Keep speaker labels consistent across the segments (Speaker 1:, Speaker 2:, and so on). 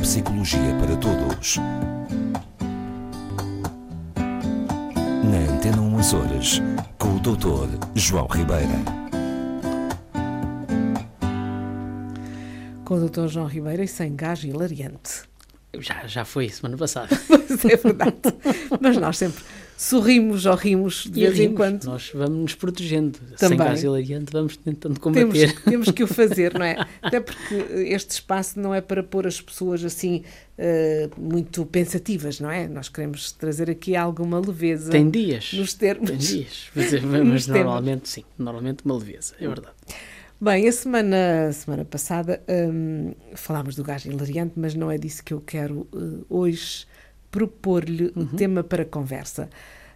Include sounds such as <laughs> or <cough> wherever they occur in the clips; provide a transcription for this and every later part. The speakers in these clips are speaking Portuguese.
Speaker 1: psicologia para todos. Na Antena 1 Açores, com o Dr. João Ribeira.
Speaker 2: Com o Dr. João Ribeira e sem gás hilariante.
Speaker 3: Já, já foi semana passada. <laughs>
Speaker 2: Pois é verdade. Mas nós sempre sorrimos ou rimos de
Speaker 3: E
Speaker 2: vez em
Speaker 3: rimos.
Speaker 2: quando.
Speaker 3: Nós vamos nos protegendo.
Speaker 2: Também.
Speaker 3: Sem gás hilariante, vamos tentando
Speaker 2: Temos,
Speaker 3: combater. <laughs>
Speaker 2: temos que o fazer, não é? Até porque este espaço não é para pôr as pessoas assim eh, muito pensativas, não é? Nós queremos trazer aqui alguma leveza
Speaker 3: Tem dias.
Speaker 2: nos termos.
Speaker 3: Tem dias. Mas,
Speaker 2: temas. <laughs>
Speaker 3: normalmente, sim. Normalmente uma leveza. É verdade.
Speaker 2: Bem, a semana, a semana passada hum, falámos do gás hilariante, mas não é disso que eu quero eh, hoje propor-lhe um tema para conversa.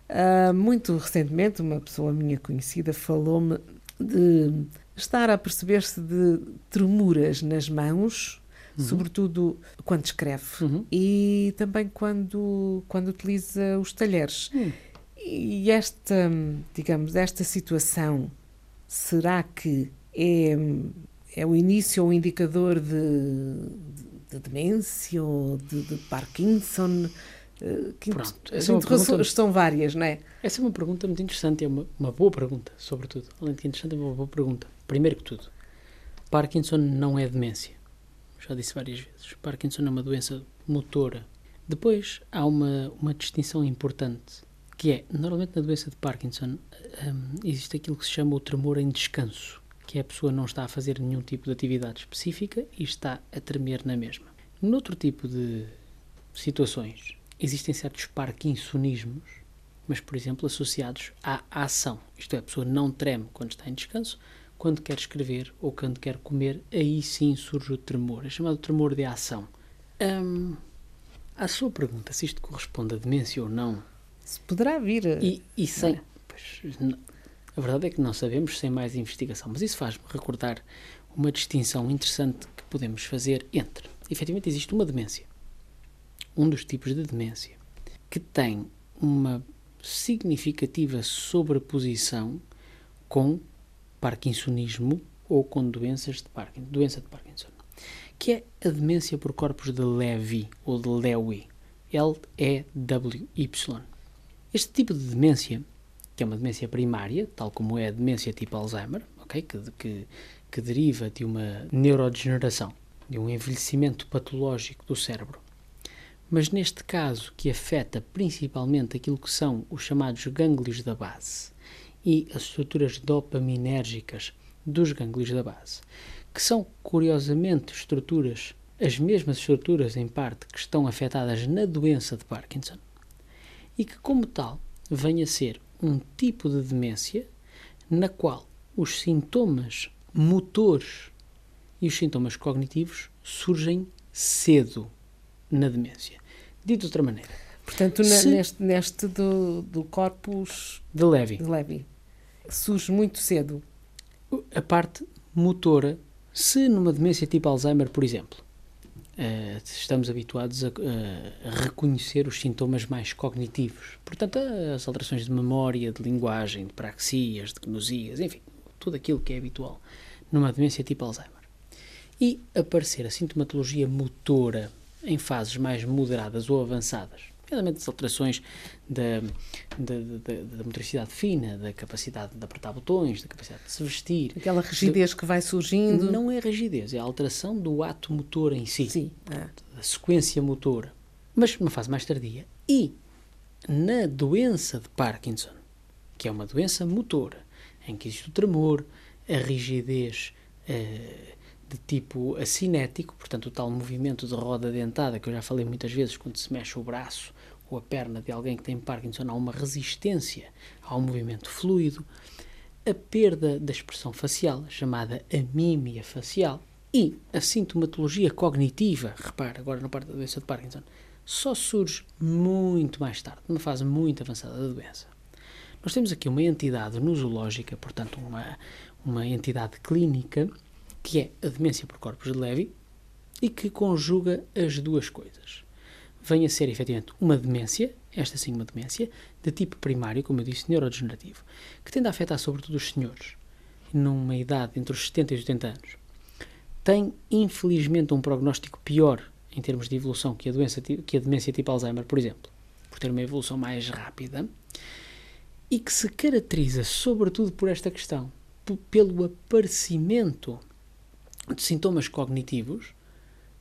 Speaker 2: Ah, muito recentemente, uma pessoa minha conhecida falou-me de estar a perceber-se de tremuras nas mãos, sobretudo quando escreve
Speaker 3: Uhum.
Speaker 2: e também quando, quando utiliza os talheres.
Speaker 3: Hum.
Speaker 2: E esta, digamos, esta situação, será que é, é o início ou o indicador de, de, de demência ou de, de Parkinson? Eh, Que
Speaker 3: Pronto,
Speaker 2: as
Speaker 3: é
Speaker 2: interrogações
Speaker 3: pergunta-
Speaker 2: estão várias, não é?
Speaker 3: Essa é uma pergunta muito interessante. É uma, uma boa pergunta, sobretudo. Além de que interessante, é uma boa pergunta. Primeiro que tudo, Parkinson não é demência. Já disse várias vezes. Parkinson é uma doença motora. Depois, há uma, uma distinção importante, que é, normalmente na doença de Parkinson, hum, existe aquilo que se chama o tremor em descanso, que é a pessoa não está a fazer nenhum tipo de atividade específica e está a tremer na mesma. Noutro tipo de situações, existem certos parkinsonismos, mas, por exemplo, associados à ação. Isto é, a pessoa não treme quando está em descanso, quando quer escrever ou quando quer comer, aí sim surge o tremor. É chamado tremor de ação. Hum, a sua pergunta, se isto corresponde a demência ou não,
Speaker 2: Se poderá vir.
Speaker 3: e, e sem. Pois, a verdade é que não sabemos sem mais investigação, mas isso faz-me recordar uma distinção interessante que podemos fazer entre. Efetivamente, existe uma demência, um dos tipos de demência, que tem uma significativa sobreposição com Parkinsonismo ou com doenças de Parkinson, doença de Parkinson, que é a demência por corpos de Levy ou de Lewy, L-E-W-Y. Este tipo de demência, que é uma demência primária, tal como é a demência tipo Alzheimer, ok, que, que, que deriva de uma neurodegeneração, de um envelhecimento patológico do cérebro, mas neste caso que afeta principalmente aquilo que são os chamados gânglios da base e as estruturas dopaminérgicas dos gânglios da base, que são curiosamente estruturas, as mesmas estruturas em parte que estão afetadas na doença de Parkinson, e que, como tal, vem a ser um tipo de demência na qual os sintomas motores e os sintomas cognitivos surgem cedo na demência. Dito de outra maneira,
Speaker 2: Portanto, na-
Speaker 3: se-
Speaker 2: neste, neste do, do corpus
Speaker 3: de Levy,
Speaker 2: de Levy, surge muito cedo.
Speaker 3: a parte motora, se numa demência tipo Alzheimer, por exemplo, eh, estamos habituados a, a reconhecer os sintomas mais cognitivos, portanto, as alterações de memória, de linguagem, de praxias, de gnosias, enfim, tudo aquilo que é habitual numa demência tipo Alzheimer. E aparecer a sintomatologia motora em fases mais moderadas ou avançadas, nomeadamente as alterações da, da, da, da motricidade fina, da capacidade de apertar botões, da capacidade de se vestir,
Speaker 2: Aquela rigidez que vai surgindo.
Speaker 3: não é rigidez, é a alteração do ato motor em si,
Speaker 2: Sim. ah.
Speaker 3: da sequência motora, mas numa fase mais tardia. E na doença de Parkinson, que é uma doença motora, em que existe o tremor, a rigidez eh, de tipo acinético, portanto, o tal movimento de roda dentada que eu já falei muitas vezes, quando se mexe o braço ou a perna de alguém que tem Parkinson, há uma resistência ao movimento fluido, a perda da expressão facial, chamada amímia facial, e a sintomatologia cognitiva, repare agora na parte da doença de Parkinson, só surge muito mais tarde, numa fase muito avançada da doença. Nós temos aqui uma entidade nosológica, portanto, uma, uma entidade clínica, que é a demência por corpos de Levy, e que conjuga as duas coisas. Vem a ser, efetivamente, uma demência, esta sim uma demência, de tipo primário, como eu disse, neurodegenerativo, que tende a afetar sobretudo os senhores, numa idade entre os 70 e os 80 anos. Tem, infelizmente, um prognóstico pior em termos de evolução que a, doença, que a demência tipo Alzheimer, por exemplo, por ter uma evolução mais rápida e que se caracteriza sobretudo por esta questão, pelo aparecimento de sintomas cognitivos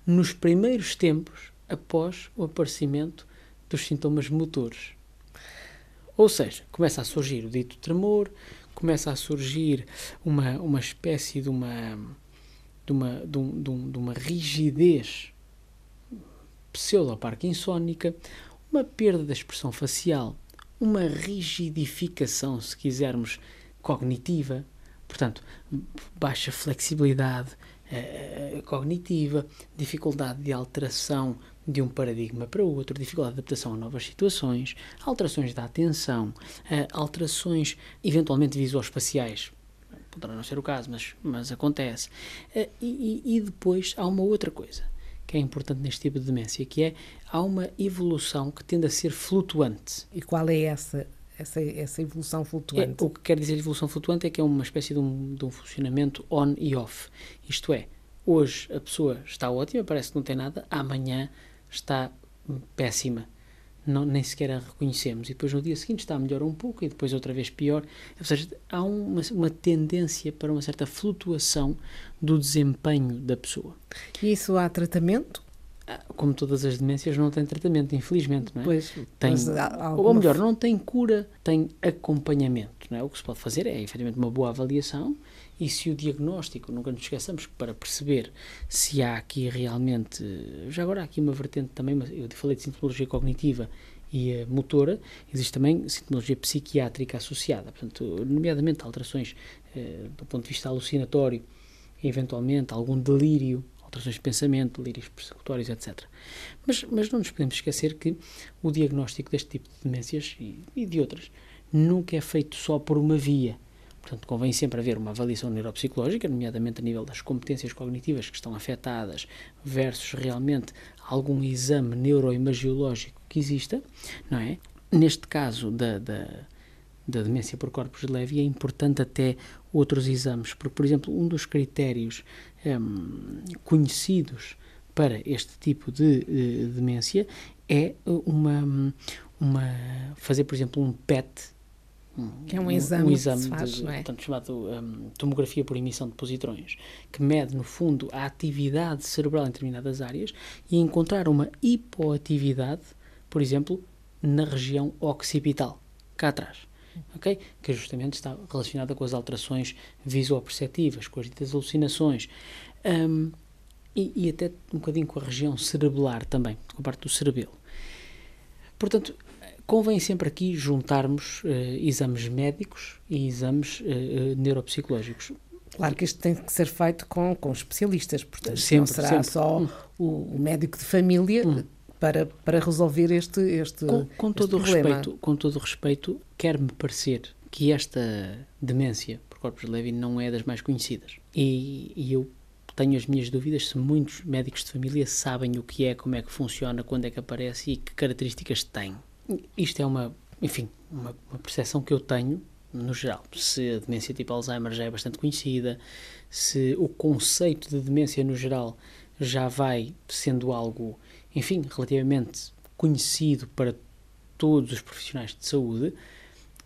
Speaker 3: nos primeiros tempos após o aparecimento dos sintomas motores. Ou seja, começa a surgir o dito tremor, começa a surgir uma, uma espécie de uma, de uma, de um, de um, de uma rigidez pseudo-parkinsónica, uma perda da expressão facial, uma rigidificação, se quisermos, cognitiva, portanto, baixa flexibilidade eh, cognitiva, dificuldade de alteração de um paradigma para outro, dificuldade de adaptação a novas situações, alterações da atenção, eh, alterações eventualmente visoespaciais. Poderá não ser o caso, mas, mas acontece. Eh, e, e depois há uma outra coisa que é importante neste tipo de demência, que é há uma evolução que tende a ser flutuante.
Speaker 2: E qual é essa essa, essa evolução flutuante?
Speaker 3: É, o que quer dizer evolução flutuante é que é uma espécie de um, de um funcionamento on e off. Isto é, hoje a pessoa está ótima, parece que não tem nada, amanhã está péssima. Não, nem sequer a reconhecemos. E depois no dia seguinte está melhor um pouco e depois outra vez pior. Ou seja, há uma, uma tendência para uma certa flutuação do desempenho da pessoa.
Speaker 2: E isso há tratamento?
Speaker 3: Como todas as demências, não tem tratamento, infelizmente, não é?
Speaker 2: Pois,
Speaker 3: tem, ou melhor, não tem cura, tem acompanhamento, não é? O que se pode fazer é, efetivamente, uma boa avaliação e se o diagnóstico, nunca nos esqueçamos que para perceber se há aqui realmente, já agora há aqui uma vertente também, eu falei de sintomatologia cognitiva e motora, existe também sintomatologia psiquiátrica associada, portanto, nomeadamente alterações eh, do ponto de vista alucinatório, eventualmente algum delírio alterações de pensamento, delírios persecutórios, etc. Mas, mas não nos podemos esquecer que o diagnóstico deste tipo de demências e, e de outras nunca é feito só por uma via. Portanto, convém sempre haver uma avaliação neuropsicológica, nomeadamente a nível das competências cognitivas que estão afetadas, versus realmente algum exame neuroimagiológico que exista, não é? Neste caso da, da, da demência por corpos de leve, é importante até outros exames, porque, por exemplo, um dos critérios um, conhecidos para este tipo de uh, demência é uma, uma fazer, por exemplo, um PET,
Speaker 2: que é um exame,
Speaker 3: um, exame
Speaker 2: faz,
Speaker 3: de,
Speaker 2: é?
Speaker 3: portanto, chamado um, tomografia por emissão de positrões, que mede, no fundo, a atividade cerebral em determinadas áreas e encontrar uma hipoatividade, por exemplo, na região occipital, cá atrás Que justamente está relacionada com as alterações visuoperceptivas, com as ditas alucinações. Um, e, e, até um bocadinho com a região cerebelar também, com a parte do cerebelo. Portanto, convém sempre aqui juntarmos uh, exames médicos e exames uh, neuropsicológicos.
Speaker 2: Claro que isto tem que ser feito com, com especialistas, portanto,
Speaker 3: sempre,
Speaker 2: não será
Speaker 3: sempre.
Speaker 2: só
Speaker 3: hum.
Speaker 2: o, o, médico de família hum para, para resolver este, este,
Speaker 3: com, com
Speaker 2: este
Speaker 3: todo
Speaker 2: problema.
Speaker 3: respeito Com todo o respeito, quer-me parecer que esta demência por corpos de Levy não é das mais conhecidas. E, e eu tenho as minhas dúvidas se muitos médicos de família sabem o que é, como é que funciona, quando é que aparece e que características tem. Isto é uma, enfim, uma, uma percepção que eu tenho no geral. Se a demência tipo Alzheimer já é bastante conhecida, se o conceito de demência no geral já vai sendo algo enfim, relativamente conhecido para todos os profissionais de saúde,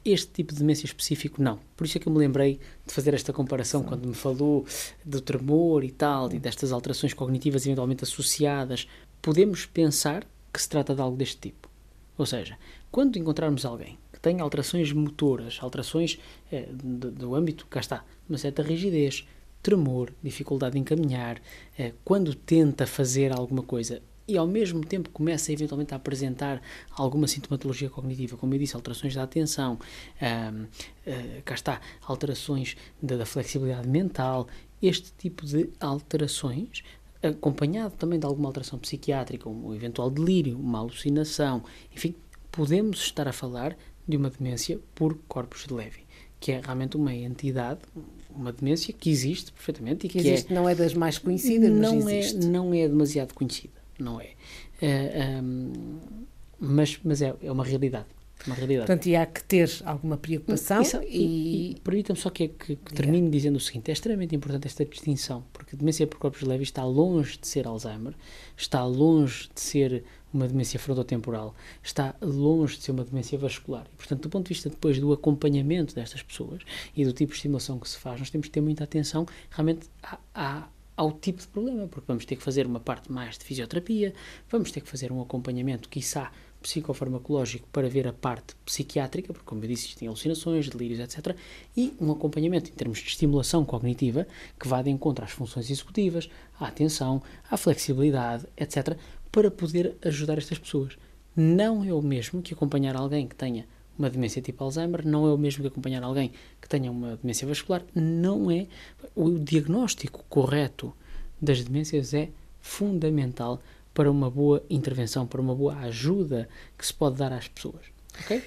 Speaker 3: este tipo de demência específico não. Por isso é que eu me lembrei de fazer esta comparação Sim. quando me falou do tremor e tal, e destas alterações cognitivas eventualmente associadas. Podemos pensar que se trata de algo deste tipo. Ou seja, quando encontrarmos alguém que tem alterações motoras, alterações é, do, do âmbito, cá está, uma certa rigidez, tremor, dificuldade em caminhar, é, quando tenta fazer alguma coisa e ao mesmo tempo começa eventualmente a apresentar alguma sintomatologia cognitiva, como eu disse, alterações da atenção, um, uh, ah, cá está, alterações da, da flexibilidade mental, este tipo de alterações acompanhado também de alguma alteração psiquiátrica, um eventual delírio, uma alucinação, enfim, podemos estar a falar de uma demência por corpos de leve, que é realmente uma entidade, uma demência que existe perfeitamente e que,
Speaker 2: que existe,
Speaker 3: é,
Speaker 2: não é das mais conhecidas,
Speaker 3: não
Speaker 2: mas
Speaker 3: é,
Speaker 2: existe.
Speaker 3: não é demasiado conhecida não é. Uh, um, mas mas é, é uma realidade. uma realidade.
Speaker 2: Portanto, e há que ter alguma preocupação
Speaker 3: Isso-
Speaker 2: e,
Speaker 3: e, e permitam-me só que, que, que termine dizendo o seguinte: é extremamente importante esta distinção, porque a demência por corpos leves está longe de ser Alzheimer, está longe de ser uma demência frontotemporal, está longe de ser uma demência vascular. E, portanto, do ponto de vista depois do acompanhamento destas pessoas e do tipo de estimulação que se faz, nós temos que ter muita atenção realmente à, à- ao tipo de problema, porque vamos ter que fazer uma parte mais de fisioterapia, vamos ter que fazer um acompanhamento, quiçá, psicofarmacológico para ver a parte psiquiátrica, porque, como eu disse, existem alucinações, delírios, etc. E um acompanhamento em termos de estimulação cognitiva que vá de encontro às funções executivas, à atenção, à flexibilidade, etc., para poder ajudar estas pessoas. Não é o mesmo que acompanhar alguém que tenha uma demência tipo Alzheimer, não é o mesmo que acompanhar alguém que tenha uma demência vascular, não é. O diagnóstico correto das demências é fundamental para uma boa intervenção, para uma boa ajuda que se pode dar às pessoas. Ok?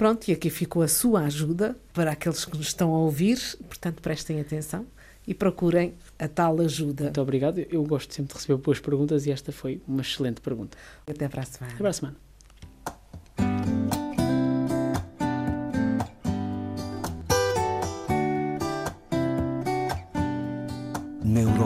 Speaker 2: pronto, e aqui ficou a sua ajuda para aqueles que nos estão a ouvir, portanto prestem atenção e procurem a tal ajuda.
Speaker 3: Muito obrigado. Eu gosto sempre de receber boas perguntas e esta foi uma excelente pergunta.
Speaker 2: Até para a semana.
Speaker 3: Até para a semana.